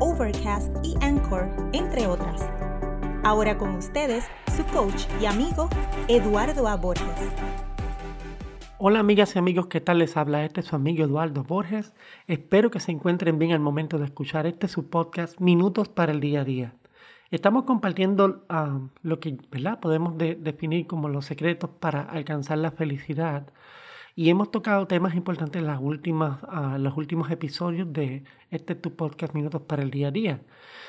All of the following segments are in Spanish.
Overcast y Anchor, entre otras. Ahora con ustedes, su coach y amigo, Eduardo A. Borges. Hola amigas y amigos, ¿qué tal les habla? Este es su amigo Eduardo Borges. Espero que se encuentren bien al momento de escuchar este su podcast Minutos para el Día a Día. Estamos compartiendo ah, lo que ¿verdad? podemos definir como los secretos para alcanzar la felicidad y hemos tocado temas importantes en las últimas, uh, los últimos episodios de este tu podcast Minutos para el Día a Día.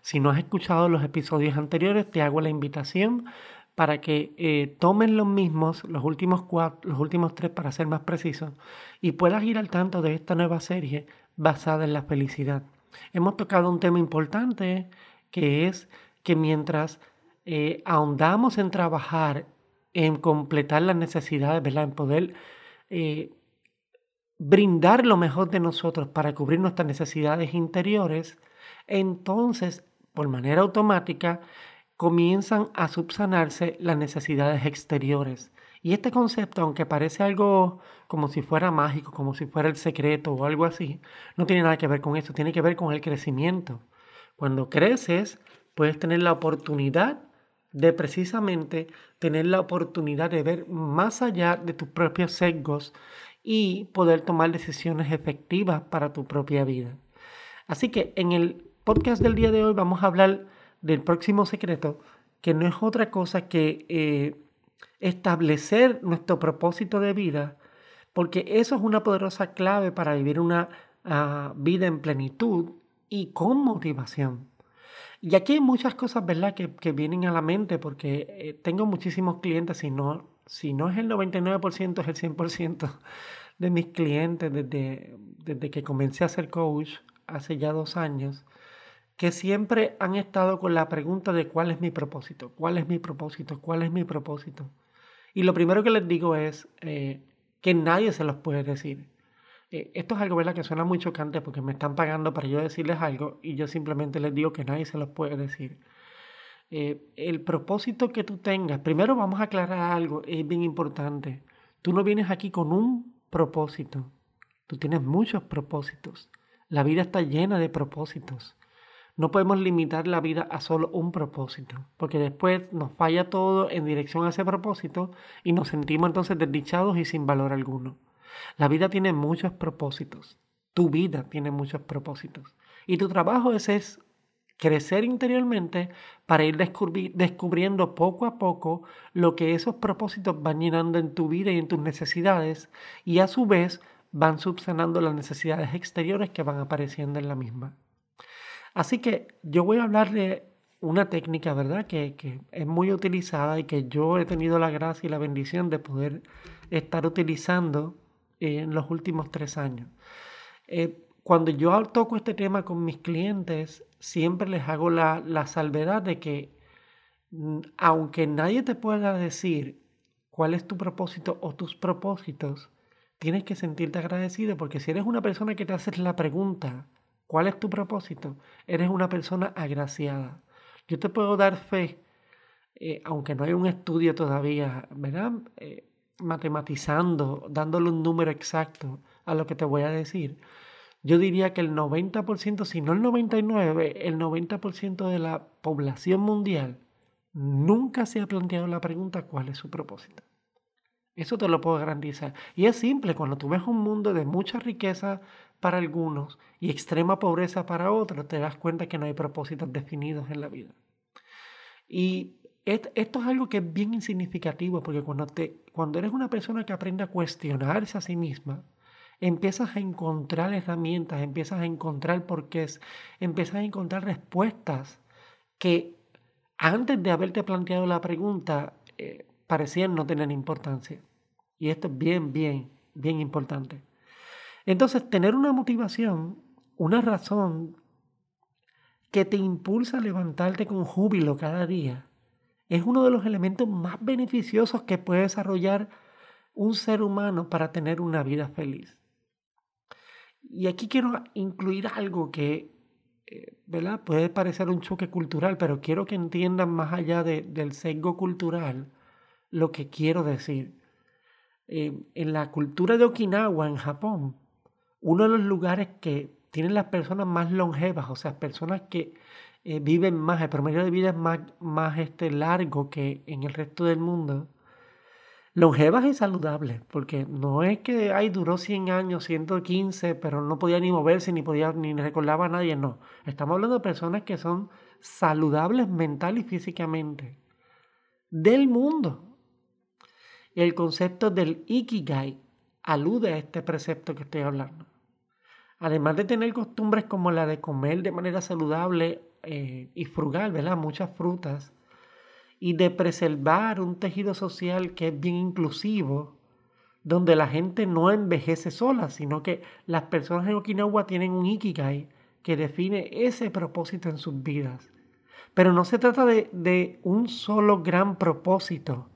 Si no has escuchado los episodios anteriores, te hago la invitación para que eh, tomen los mismos, los últimos cuatro, los últimos tres para ser más precisos, y puedas ir al tanto de esta nueva serie basada en la felicidad. Hemos tocado un tema importante que es que mientras eh, ahondamos en trabajar en completar las necesidades, ¿verdad? en poder eh, brindar lo mejor de nosotros para cubrir nuestras necesidades interiores, entonces, por manera automática, comienzan a subsanarse las necesidades exteriores. Y este concepto, aunque parece algo como si fuera mágico, como si fuera el secreto o algo así, no tiene nada que ver con eso, tiene que ver con el crecimiento. Cuando creces, puedes tener la oportunidad de precisamente tener la oportunidad de ver más allá de tus propios sesgos y poder tomar decisiones efectivas para tu propia vida. Así que en el podcast del día de hoy vamos a hablar del próximo secreto, que no es otra cosa que eh, establecer nuestro propósito de vida, porque eso es una poderosa clave para vivir una ah, vida en plenitud y con motivación. Y aquí hay muchas cosas, ¿verdad?, que, que vienen a la mente porque eh, tengo muchísimos clientes, si no, si no es el 99%, es el 100% de mis clientes desde, desde que comencé a ser coach hace ya dos años, que siempre han estado con la pregunta de cuál es mi propósito, cuál es mi propósito, cuál es mi propósito. Y lo primero que les digo es eh, que nadie se los puede decir. Eh, esto es algo ¿verdad? que suena muy chocante porque me están pagando para yo decirles algo y yo simplemente les digo que nadie se los puede decir. Eh, el propósito que tú tengas, primero vamos a aclarar algo, es bien importante. Tú no vienes aquí con un propósito, tú tienes muchos propósitos. La vida está llena de propósitos. No podemos limitar la vida a solo un propósito, porque después nos falla todo en dirección a ese propósito y nos sentimos entonces desdichados y sin valor alguno. La vida tiene muchos propósitos. Tu vida tiene muchos propósitos. Y tu trabajo es, es crecer interiormente para ir descubriendo poco a poco lo que esos propósitos van llenando en tu vida y en tus necesidades y a su vez van subsanando las necesidades exteriores que van apareciendo en la misma. Así que yo voy a hablar de una técnica, ¿verdad? Que, que, es muy utilizada y que yo he tenido la gracia y la bendición de poder estar utilizando en los últimos tres años. Eh, cuando yo toco este tema con mis clientes, siempre les hago la, la salvedad de que mm, aunque nadie te pueda decir cuál es tu propósito o tus propósitos, tienes que sentirte agradecido porque si eres una persona que te haces la pregunta, ¿cuál es tu propósito? Eres una persona agraciada. Yo te puedo dar fe, eh, aunque no hay un estudio todavía, ¿verdad? Eh, matematizando, dándole un número exacto a lo que te voy a decir, yo diría que el 90%, si no el 99%, el 90% de la población mundial nunca se ha planteado la pregunta cuál es su propósito. Eso te lo puedo garantizar. Y es simple, cuando tú ves un mundo de mucha riqueza para algunos y extrema pobreza para otros, te das cuenta que no hay propósitos definidos en la vida. Y esto es algo que es bien insignificativo porque cuando, te, cuando eres una persona que aprende a cuestionarse a sí misma, empiezas a encontrar herramientas, empiezas a encontrar porqués, empiezas a encontrar respuestas que antes de haberte planteado la pregunta eh, parecían no tener importancia. Y esto es bien, bien, bien importante. Entonces, tener una motivación, una razón que te impulsa a levantarte con júbilo cada día, es uno de los elementos más beneficiosos que puede desarrollar un ser humano para tener una vida feliz. Y aquí quiero incluir algo que eh, ¿verdad? puede parecer un choque cultural, pero quiero que entiendan más allá del sesgo cultural lo que quiero decir. Eh, en la cultura de Okinawa, en Japón, uno de los lugares que tienen las personas más longevas, o sea, personas que eh, viven más, el promedio de vida es más, más este, largo que en el resto del mundo, longevas y saludables, porque no es que ay, duró 100 años, 115, pero no podía ni moverse, ni podía ni recordaba a nadie, no. Estamos hablando de personas que son saludables mental y físicamente del mundo. El concepto del ikigai alude a este precepto que estoy hablando. Además de tener costumbres como la de comer de manera saludable eh, y frugal, ¿verdad? Muchas frutas, y de preservar un tejido social que es bien inclusivo, donde la gente no envejece sola, sino que las personas en Okinawa tienen un ikigai que define ese propósito en sus vidas. Pero no se trata de, de un solo gran propósito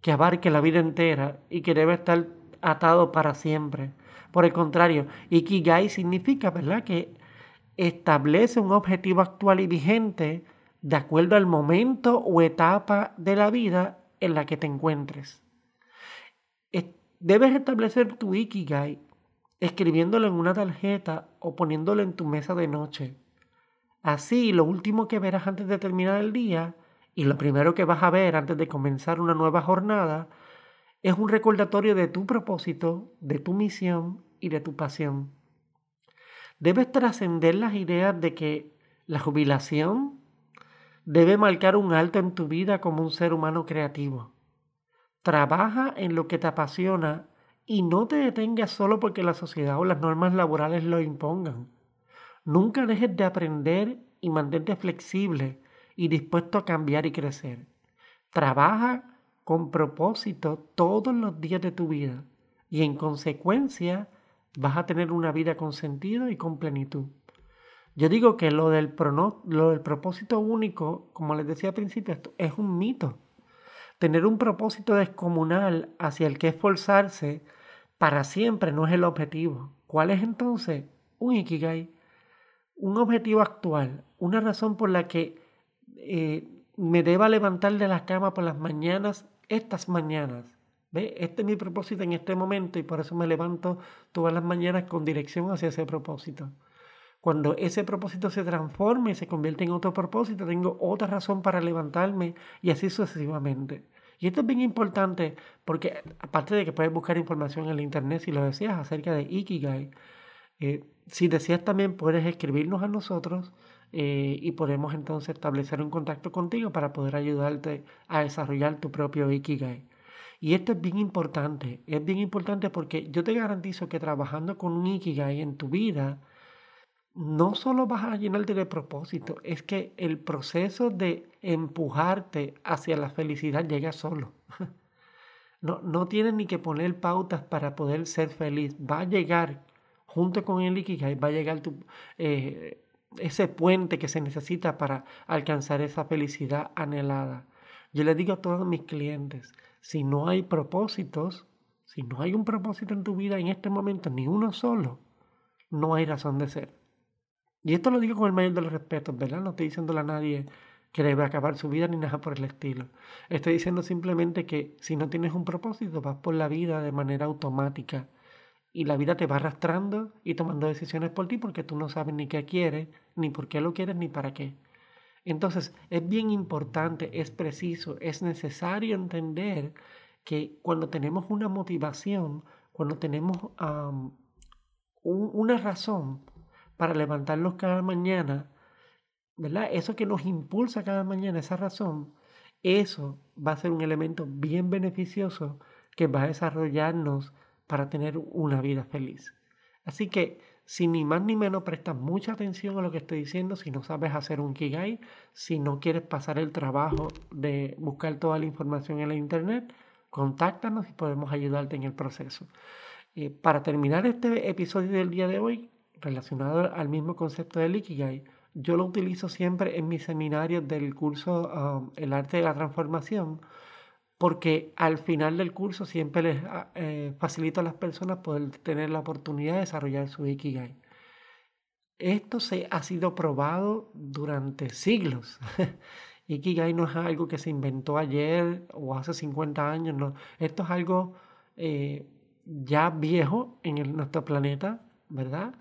que abarque la vida entera y que debe estar atado para siempre. Por el contrario, Ikigai significa, ¿verdad?, que establece un objetivo actual y vigente de acuerdo al momento o etapa de la vida en la que te encuentres. Debes establecer tu Ikigai escribiéndolo en una tarjeta o poniéndolo en tu mesa de noche. Así, lo último que verás antes de terminar el día y lo primero que vas a ver antes de comenzar una nueva jornada es un recordatorio de tu propósito, de tu misión y de tu pasión. Debes trascender las ideas de que la jubilación debe marcar un alto en tu vida como un ser humano creativo. Trabaja en lo que te apasiona y no te detengas solo porque la sociedad o las normas laborales lo impongan. Nunca dejes de aprender y mantente flexible y dispuesto a cambiar y crecer. Trabaja con propósito todos los días de tu vida y en consecuencia vas a tener una vida con sentido y con plenitud. Yo digo que lo del, lo del propósito único, como les decía al principio, es un mito. Tener un propósito descomunal hacia el que esforzarse para siempre no es el objetivo. ¿Cuál es entonces? Un ikigai. Un objetivo actual, una razón por la que eh, me deba levantar de la cama por las mañanas estas mañanas. ¿Ve? Este es mi propósito en este momento y por eso me levanto todas las mañanas con dirección hacia ese propósito. Cuando ese propósito se transforme y se convierte en otro propósito, tengo otra razón para levantarme y así sucesivamente. Y esto es bien importante porque aparte de que puedes buscar información en el internet si lo deseas acerca de Ikigai, eh, si deseas también puedes escribirnos a nosotros eh, y podemos entonces establecer un contacto contigo para poder ayudarte a desarrollar tu propio Ikigai. Y esto es bien importante, es bien importante porque yo te garantizo que trabajando con un Ikigai en tu vida, no solo vas a llenarte de propósito, es que el proceso de empujarte hacia la felicidad llega solo. No, no tienes ni que poner pautas para poder ser feliz. Va a llegar junto con el Ikigai, va a llegar tu, eh, ese puente que se necesita para alcanzar esa felicidad anhelada. Yo le digo a todos mis clientes, si no hay propósitos, si no hay un propósito en tu vida en este momento, ni uno solo, no hay razón de ser. Y esto lo digo con el mayor de los respetos, ¿verdad? No estoy diciéndole a nadie que debe acabar su vida ni nada por el estilo. Estoy diciendo simplemente que si no tienes un propósito, vas por la vida de manera automática y la vida te va arrastrando y tomando decisiones por ti porque tú no sabes ni qué quieres, ni por qué lo quieres, ni para qué. Entonces, es bien importante, es preciso, es necesario entender que cuando tenemos una motivación, cuando tenemos una razón para levantarnos cada mañana, ¿verdad? Eso que nos impulsa cada mañana, esa razón, eso va a ser un elemento bien beneficioso que va a desarrollarnos para tener una vida feliz. Así que, si ni más ni menos prestas mucha atención a lo que estoy diciendo, si no sabes hacer un Kigai, si no quieres pasar el trabajo de buscar toda la información en la internet, contáctanos y podemos ayudarte en el proceso. Eh, para terminar este episodio del día de hoy, relacionado al mismo concepto del Ikigai, yo lo utilizo siempre en mis seminarios del curso um, El arte de la transformación, porque al final del curso siempre les ah, eh, facilito a las personas poder tener la oportunidad de desarrollar su Ikigai. Esto se ha sido probado durante siglos. Ikigai no es algo que se inventó ayer o hace 50 años. Esto es algo eh, ya viejo en nuestro planeta, ¿verdad?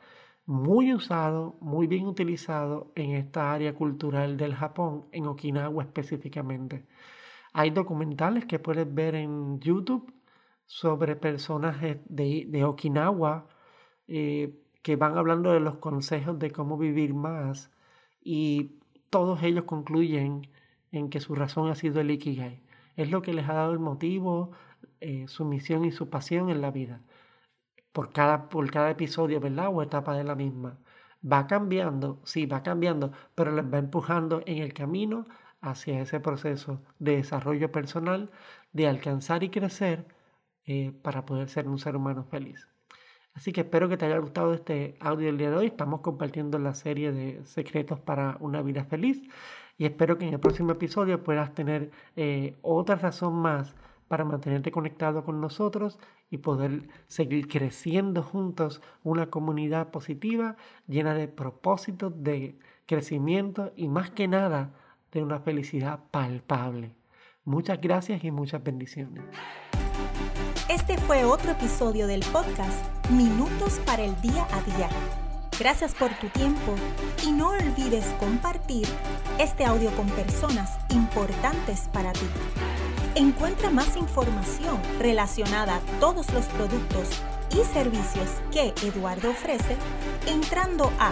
Muy usado, muy bien utilizado en esta área cultural del Japón, en Okinawa específicamente. Hay documentales que puedes ver en YouTube sobre personas de, Okinawa eh, que van hablando de los consejos de cómo vivir más y todos ellos concluyen en que su razón ha sido el Ikigai. Es lo que les ha dado el motivo, eh, su misión y su pasión en la vida. Por cada, por cada episodio, ¿verdad? O etapa de la misma. Va cambiando, sí, va cambiando, pero les va empujando en el camino hacia ese proceso de desarrollo personal, de alcanzar y crecer eh, para poder ser un ser humano feliz. Así que espero que te haya gustado este audio del día de hoy. Estamos compartiendo la serie de secretos para una vida feliz y espero que en el próximo episodio puedas tener eh, otra razón más para mantenerte conectado con nosotros y poder seguir creciendo juntos una comunidad positiva llena de propósitos, de crecimiento y más que nada de una felicidad palpable. Muchas gracias y muchas bendiciones. Este fue otro episodio del podcast Minutos para el Día a Día. Gracias por tu tiempo y no olvides compartir este audio con personas importantes para ti. Encuentra más información relacionada a todos los productos y servicios que Eduardo ofrece entrando a